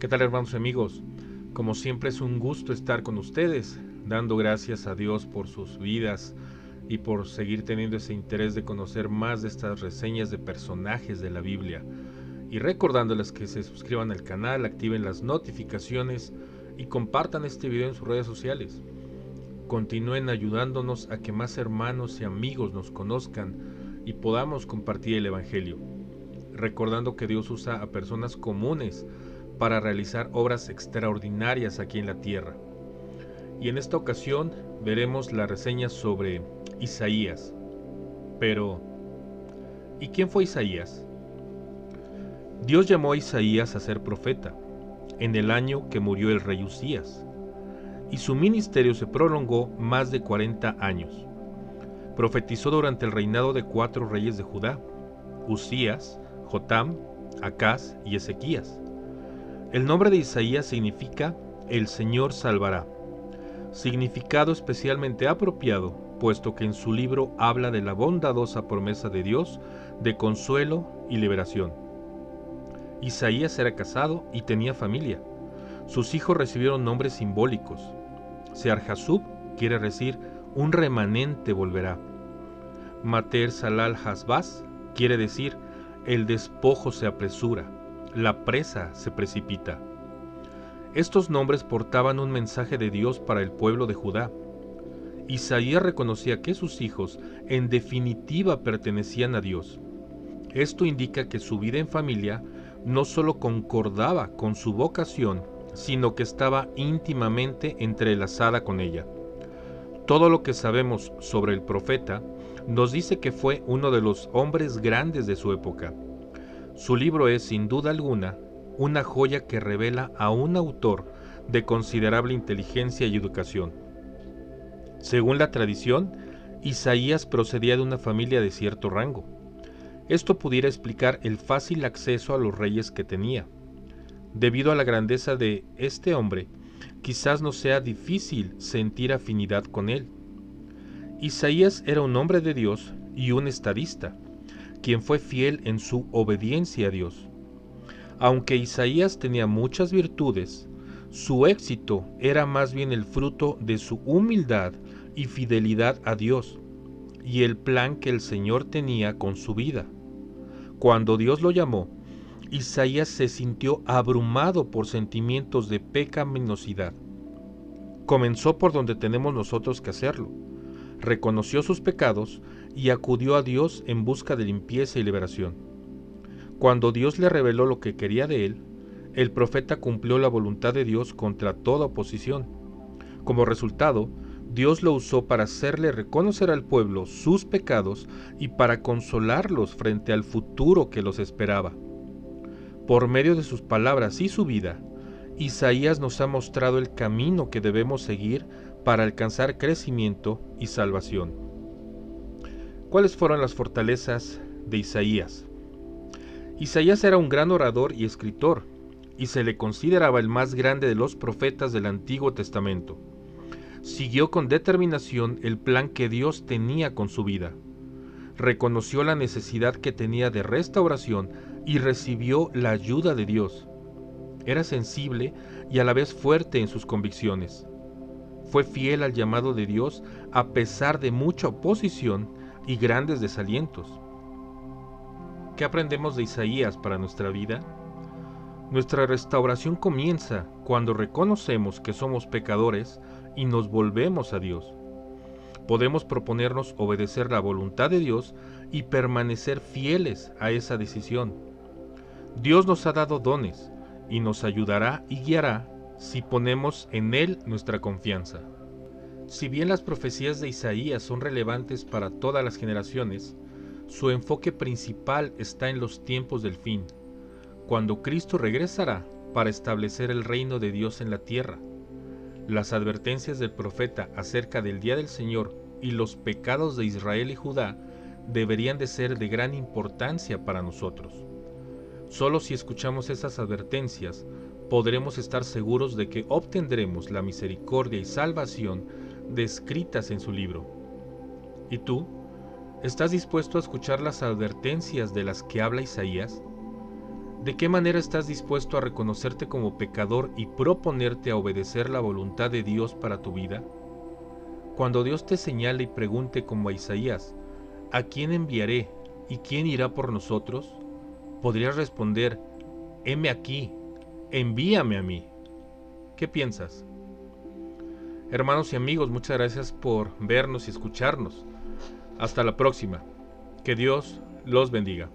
¿Qué tal hermanos y amigos? Como siempre es un gusto estar con ustedes, dando gracias a Dios por sus vidas y por seguir teniendo ese interés de conocer más de estas reseñas de personajes de la Biblia. Y recordándoles que se suscriban al canal, activen las notificaciones y compartan este video en sus redes sociales. Continúen ayudándonos a que más hermanos y amigos nos conozcan y podamos compartir el Evangelio. Recordando que Dios usa a personas comunes para realizar obras extraordinarias aquí en la tierra. Y en esta ocasión veremos la reseña sobre Isaías. Pero, ¿y quién fue Isaías? Dios llamó a Isaías a ser profeta en el año que murió el rey Usías, y su ministerio se prolongó más de 40 años. Profetizó durante el reinado de cuatro reyes de Judá, Usías, Jotam, Acaz y Ezequías. El nombre de Isaías significa el Señor salvará, significado especialmente apropiado, puesto que en su libro habla de la bondadosa promesa de Dios de consuelo y liberación. Isaías era casado y tenía familia. Sus hijos recibieron nombres simbólicos. Searjasub quiere decir un remanente volverá. Mater Salal Hasbaz quiere decir el despojo se apresura la presa se precipita. Estos nombres portaban un mensaje de Dios para el pueblo de Judá. Isaías reconocía que sus hijos en definitiva pertenecían a Dios. Esto indica que su vida en familia no solo concordaba con su vocación, sino que estaba íntimamente entrelazada con ella. Todo lo que sabemos sobre el profeta nos dice que fue uno de los hombres grandes de su época su libro es, sin duda alguna, una joya que revela a un autor de considerable inteligencia y educación. Según la tradición, Isaías procedía de una familia de cierto rango. Esto pudiera explicar el fácil acceso a los reyes que tenía. Debido a la grandeza de este hombre, quizás no sea difícil sentir afinidad con él. Isaías era un hombre de Dios y un estadista quien fue fiel en su obediencia a Dios. Aunque Isaías tenía muchas virtudes, su éxito era más bien el fruto de su humildad y fidelidad a Dios y el plan que el Señor tenía con su vida. Cuando Dios lo llamó, Isaías se sintió abrumado por sentimientos de pecaminosidad. Comenzó por donde tenemos nosotros que hacerlo. Reconoció sus pecados y acudió a Dios en busca de limpieza y liberación. Cuando Dios le reveló lo que quería de él, el profeta cumplió la voluntad de Dios contra toda oposición. Como resultado, Dios lo usó para hacerle reconocer al pueblo sus pecados y para consolarlos frente al futuro que los esperaba. Por medio de sus palabras y su vida, Isaías nos ha mostrado el camino que debemos seguir para alcanzar crecimiento y salvación. ¿Cuáles fueron las fortalezas de Isaías? Isaías era un gran orador y escritor, y se le consideraba el más grande de los profetas del Antiguo Testamento. Siguió con determinación el plan que Dios tenía con su vida. Reconoció la necesidad que tenía de restauración y recibió la ayuda de Dios. Era sensible y a la vez fuerte en sus convicciones. Fue fiel al llamado de Dios a pesar de mucha oposición y grandes desalientos. ¿Qué aprendemos de Isaías para nuestra vida? Nuestra restauración comienza cuando reconocemos que somos pecadores y nos volvemos a Dios. Podemos proponernos obedecer la voluntad de Dios y permanecer fieles a esa decisión. Dios nos ha dado dones y nos ayudará y guiará si ponemos en Él nuestra confianza. Si bien las profecías de Isaías son relevantes para todas las generaciones, su enfoque principal está en los tiempos del fin, cuando Cristo regresará para establecer el reino de Dios en la tierra. Las advertencias del profeta acerca del día del Señor y los pecados de Israel y Judá deberían de ser de gran importancia para nosotros. Solo si escuchamos esas advertencias podremos estar seguros de que obtendremos la misericordia y salvación descritas en su libro. ¿Y tú? ¿Estás dispuesto a escuchar las advertencias de las que habla Isaías? ¿De qué manera estás dispuesto a reconocerte como pecador y proponerte a obedecer la voluntad de Dios para tu vida? Cuando Dios te señale y pregunte como a Isaías, ¿a quién enviaré y quién irá por nosotros? Podrías responder, heme aquí, envíame a mí. ¿Qué piensas? Hermanos y amigos, muchas gracias por vernos y escucharnos. Hasta la próxima. Que Dios los bendiga.